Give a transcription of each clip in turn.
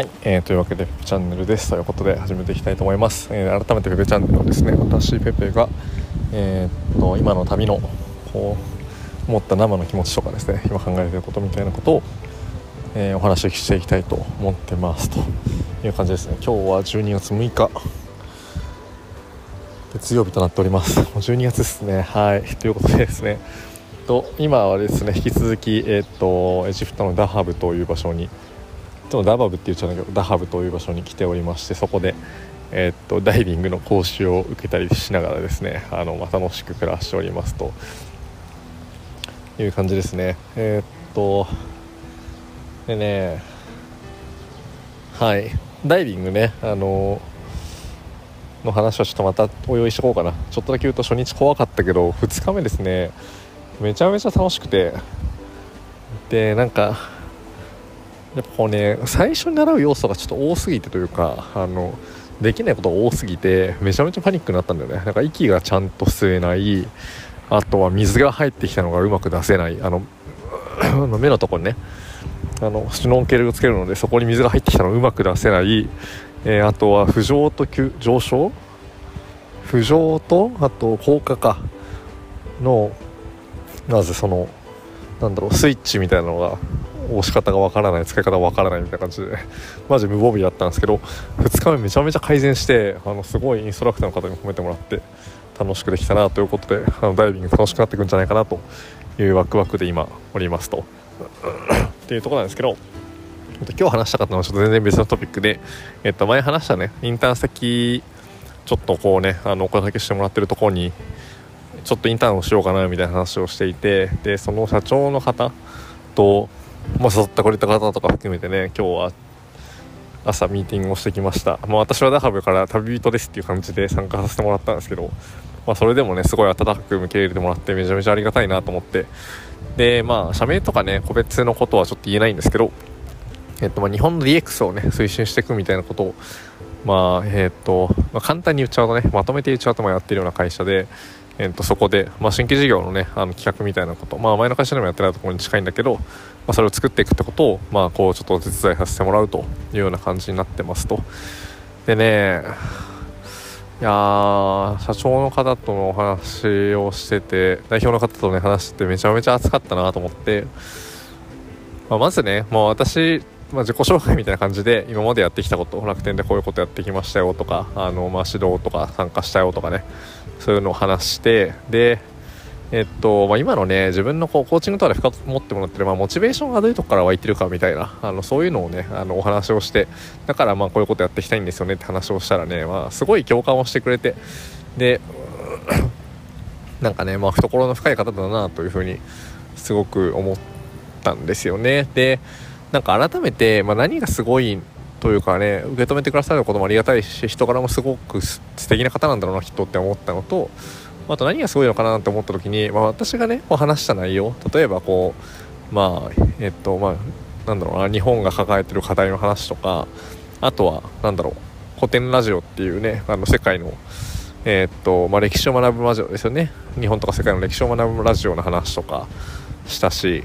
はい、えー、というわけでペペチャンネルですということで始めていきたいと思います、えー、改めてペペチャンネルはですね私ペペが、えー、っと今の旅のこう思った生の気持ちとかですね今考えていることみたいなことを、えー、お話ししていきたいと思ってますという感じですね。今日は12月6日月曜日となっております。もう12月ですね。はい。ということでですねと今はですね引き続き、えー、っとエジプトのダハブという場所につもダバブって言っちゃうんだけどダハブという場所に来ておりましてそこで、えー、っとダイビングの講習を受けたりしながらですねあの、まあ、楽しく暮らしておりますという感じですね。えー、っとでねはい。ダイビングねあのの話はちょっとまたお用意してこうかな。ちょっとだけ言うと初日怖かったけど2日目ですねめちゃめちゃ楽しくて。でなんかやっぱこうね最初に習う要素がちょっと多すぎてというかあのできないことが多すぎてめちゃめちゃパニックになったんだよね。なんか息がちゃんと吸えない。あとは水が入ってきたのがうまく出せない。あの目のとこにねあのシュノーケルをつけるのでそこに水が入ってきたのをうまく出せない、えー、あとは浮上と上昇？浮上とあと降下か。のまずそのなんだろうスイッチみたいなのが押し方がわからない使い方がわからないみたいな感じで。マジ無防備だったんですけど2日目めちゃめちゃ改善してあのすごいインストラクターの方に褒めてもらって楽しくできたなということであのダイビング楽しくなっていくんじゃないかなというワクワクで今おりますと。っていうところなんですけど今日話したかったのはちょっと全然別のトピックで、えっと、前話したねインターン先ちょっとこうねあのお声掛けしてもらってるところにちょっとインターンをしようかなみたいな話をしていてでその社長の方とまあ、誘ってくれた方とか含めてね今日は朝ミーティングをしてきました、まあ、私はダハブから旅人ですっていう感じで参加させてもらったんですけど、まあ、それでもねすごい温かく受け入れてもらってめちゃめちゃありがたいなと思って。でまあ社名とかね個別のことはちょっと言えないんですけど、えっと、まあ日本の DX をね推進していくみたいなことをまあえっと、まあ、簡単に言っちゃうとねまとめて言っちゃうともやってるような会社でえー、とそこで、まあ、新規事業の,、ね、あの企画みたいなこと、まあ、前の会社でもやってないところに近いんだけど、まあ、それを作っていくってことを、まあ、こうちょっとお手伝いさせてもらうというような感じになってますと。でねいや社長の方とのお話をしてて代表の方とね話しててめちゃめちゃ熱かったなと思って、まあ、まずねもう私まあ、自己紹介みたいな感じで今までやってきたこと楽天でこういうことやってきましたよとかあの、まあ、指導とか参加したよとかねそういうのを話してでえっとまあ、今のね自分のこうコーチングとかで深く持ってもらってる、まあ、モチベーションがどういうとこから湧いてるかみたいなあのそういうのをねあのお話をしてだからまあこういうことやっていきたいんですよねって話をしたらね、まあ、すごい共感をしてくれてでなんかね、まあ、懐の深い方だなというふうにすごく思ったんですよね。でなんか改めて、まあ、何がすごいというかね受け止めてくださることもありがたいし人柄もすごく素敵な方なんだろうな人って思ったのとあと何がすごいのかなって思った時に、まあ、私がね話した内容例えばこうまあえっとまあなんだろうな日本が抱えてる課題の話とかあとはなんだろう古典ラジオっていうねあの世界のえ、っとまあ、歴史を学ぶラジオですよね。日本とか世界の歴史を学ぶラジオの話とかしたし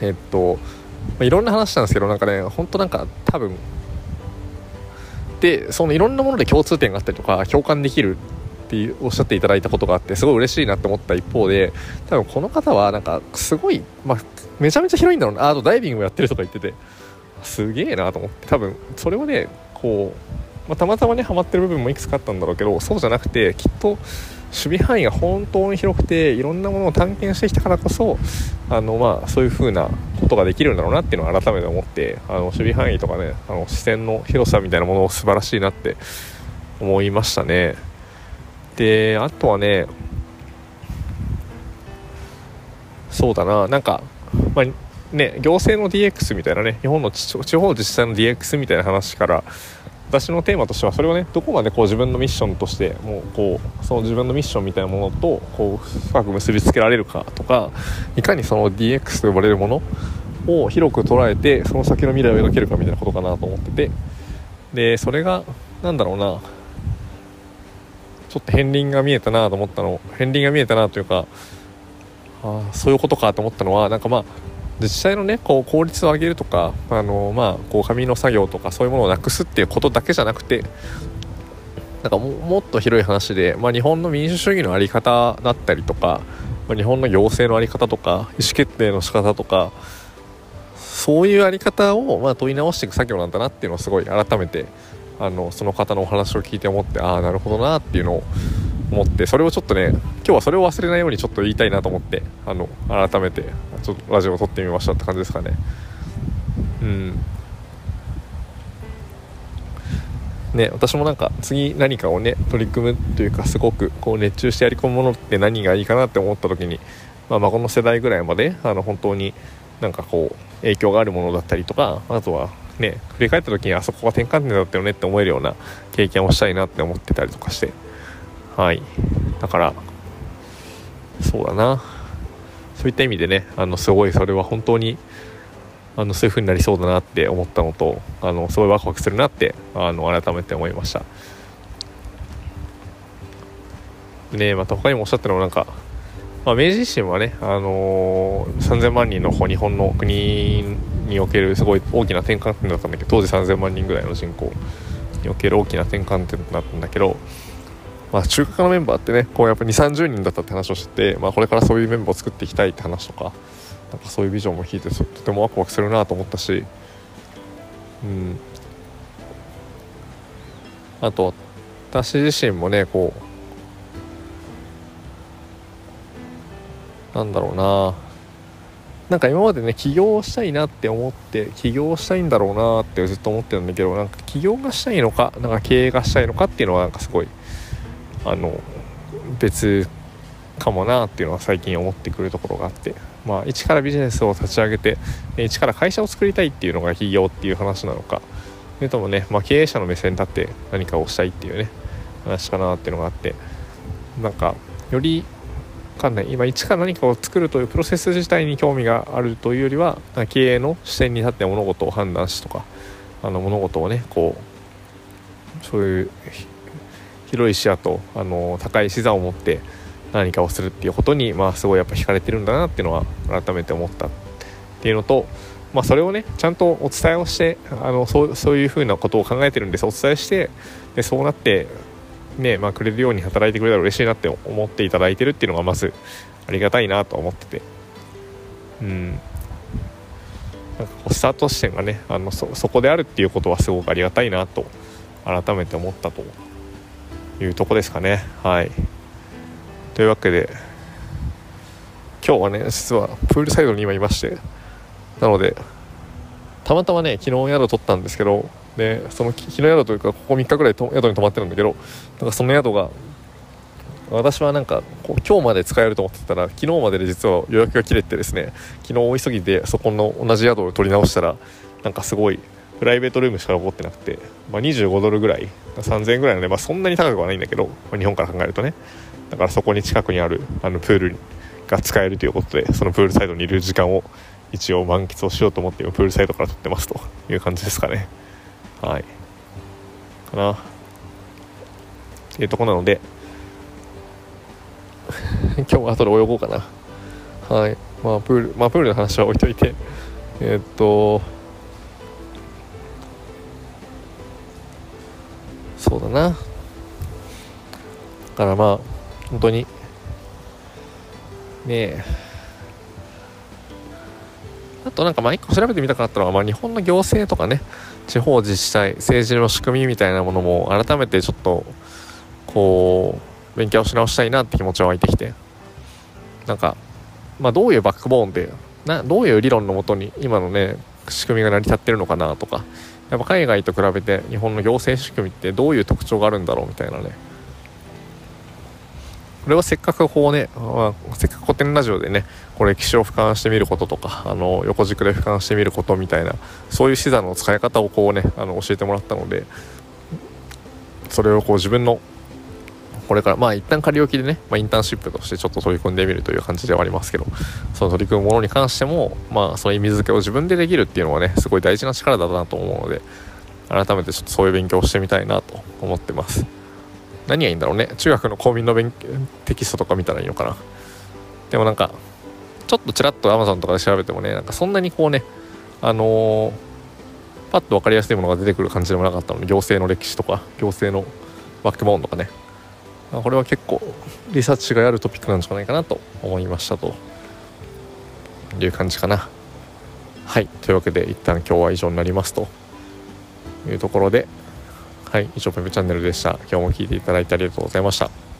え、っとあ、いろんな話なんですけどなんかね本当なんか多分でそのいろんなもので共通点があったりとか共感できるっておっしゃっていただいたことがあってすごい嬉しいなって思った一方で多分この方はなんかすごい、まあ、めちゃめちゃ広いんだろうな。あとダイビングもやってるとか言っててすげえなと思って多分それをねこう、まあ、たまたまねハマってる部分もいくつかあったんだろうけどそうじゃなくてきっと守備範囲が本当に広くていろんなものを探検してきたからこそあの、まあ、そういう風なことができるんだろうなっていうのを改めて思ってあの守備範囲とかねあの視線の広さみたいなものを素晴らしいなって思いましたね。であとはねそうだななんか、まあね、行政の DX みたいなね日本の地方自治体の DX みたいな話から私のテーマとしてはそれをねどこまでこう自分のミッションとしてもうこうその自分のミッションみたいなものとこう深く結びつけられるかとかいかにその DX と呼ばれるものを広く捉えてその先の未来を描けるかみたいなことかなと思ってて。でそれが何だろうな。ちょっと片鱗が見えたなと思ったの片鱗が見えたなというかあそういうことかと思ったのはなんかまあ自治体のねこう効率を上げるとかあの、まあ、こう紙の作業とかそういうものをなくすっていうことだけじゃなくてなんかもっと広い話で、まあ、日本の民主主義の在り方だったりとか、まあ、日本の行政の在り方とか意思決定の仕方とかそういう在り方をま問い直していく作業なんだなっていうのをすごい改めてあのその方のお話を聞いて思ってああなるほどなっていうのを思ってそれをちょっとね今日はそれを忘れないようにちょっと言いたいなと思ってあの改めてちょっとラジオを撮ってみましたって感じですかね。うん。ね私もなんか次何かをね取り組むというかすごくこう熱中してやり込むものって何がいいかなって思った時に、まあ、孫の世代ぐらいまであの本当になんかこう影響があるものだったりとかあとはね振り返った時にあそこが転換点だったよねって思えるような経験をしたいなって思ってたりとかして。はい。だからそうだな。そういった意味でねあのすごいそれは本当にあのそういう風になりそうだなって思ったのとあのすごいワクワクするなってあの改めて思いました。ねまた他にもおっしゃったのはなんか、まあ、明治維新はね、あのー、3000万人の日本の国におけるすごい大きな転換点だったんだけど当時3000万人ぐらいの人口における大きな転換点だったんだけどまあ、中華のメンバーってねこうやっぱ2 3 0人だったって話をしてて、まあ、これからそういうメンバーを作っていきたいって話とかなんかそういうビジョンも聞いてとてもワクワクするなと思ったし、うん、あと私自身もねこうなんだろうな。なんか今までね起業したいなって思って起業したいんだろうなってずっと思ってるんだけどなんか起業がしたいのかなんか経営がしたいのかっていうのはなんかすごいあの別かもなっていうのは最近思ってくるところがあってまあ一からビジネスを立ち上げて一から会社を作りたいっていうのが企業っていう話なのかそれともね、まあ、経営者の目線に立って何かをしたいっていうね話かなっていうのがあってなんかよりかんない。今一から何かを作るというプロセス自体に興味があるというよりは経営の視点に立って物事を判断しとかあの物事をねこうそういう広い視野とあの高い視座を持って何かをするっていうことに、まあ、すごいやっぱ惹かれてるんだなっていうのは改めて思ったっていうのと、まあ、それをねちゃんとお伝えをしてあのそうそういうふうなことを考えてるんですお伝えしてでそうなってねまあ、くれるように働いてくれたら嬉しいなって思っていただいてるっていうのがまずありがたいなと思ってて。うん。スタート地点がねあのそこであるっていうことはすごくありがたいなと改めて思ったと。いうとこですかね。はい。というわけで今日はね実はプールサイドに今いましてなのでたまたまね昨日宿取ったんですけどでその日宿というかここ3日ぐらいと宿に泊まってるんだけどなんかその宿が私はなんか今日まで使えると思ってたら昨日までで実は予約が切れてですね昨日大急ぎでそこの同じ宿を取り直したらなんかすごいプライベートルームしか残ってなくて、まあ、25ドルぐらい3000円ぐらいなので、まあ、そんなに高くはないんだけど、まあ、日本から考えるとね。だからそこに近くにあるあのプールが使えるということでそのプールサイドにいる時間を一応満喫をしようと思ってプールサイドから撮ってますという感じですかね。はい。かな。っていうとこなので。今日は後で泳ごうかな。はい。まあプールまあプールの話は置いといて。えー、っとそうだな。だからまあ本当に。ねえ。あとなんかまあ一個調べてみたかったのは、まあ、日本の行政とかね。地方自治体政治の仕組みみたいなものも改めてちょっとこう勉強し直したいなって気持ちは湧いてきて。なんかまあどういうバックボーンでなどういう理論のもとに今のね仕組みが成り立ってるのかなとか。やっぱ海外と比べて日本の行政仕組みってどういう特徴があるんだろうみたいなね。これはせっかくこうね、まあ、せっかく古典ラジオでねこれ歴史を俯瞰してみることとかあの横軸で俯瞰してみることみたいなそういう視座の使い方をこうねあの教えてもらったのでそれをこう自分のこれからまあ一旦仮置きでね、まあ、インターンシップとしてちょっと取り組んでみるという感じではありますけどその取り組むものに関してもまあその意味付けを自分でできるっていうのはねすごい大事な力だなと思うので改めてちょっとそういう勉強をしてみたいなと思ってます。何がいいんだろうね。中学の公民の勉強テキストとか見たらいいのかな。でもなんかちょっとちらっと Amazon とかで調べてもねなんかそんなにこうねあのー、パッと分かりやすいものが出てくる感じでもなかったの。で行政の歴史とか行政のバックボーンとかね。これは結構リサーチがやるトピックなんじゃないかなと思いましたと。いう感じかな。はい。というわけで一旦今日は以上になりますというところではい。以上ペペチャンネルでした。今日も聴いていただいてありがとうございました。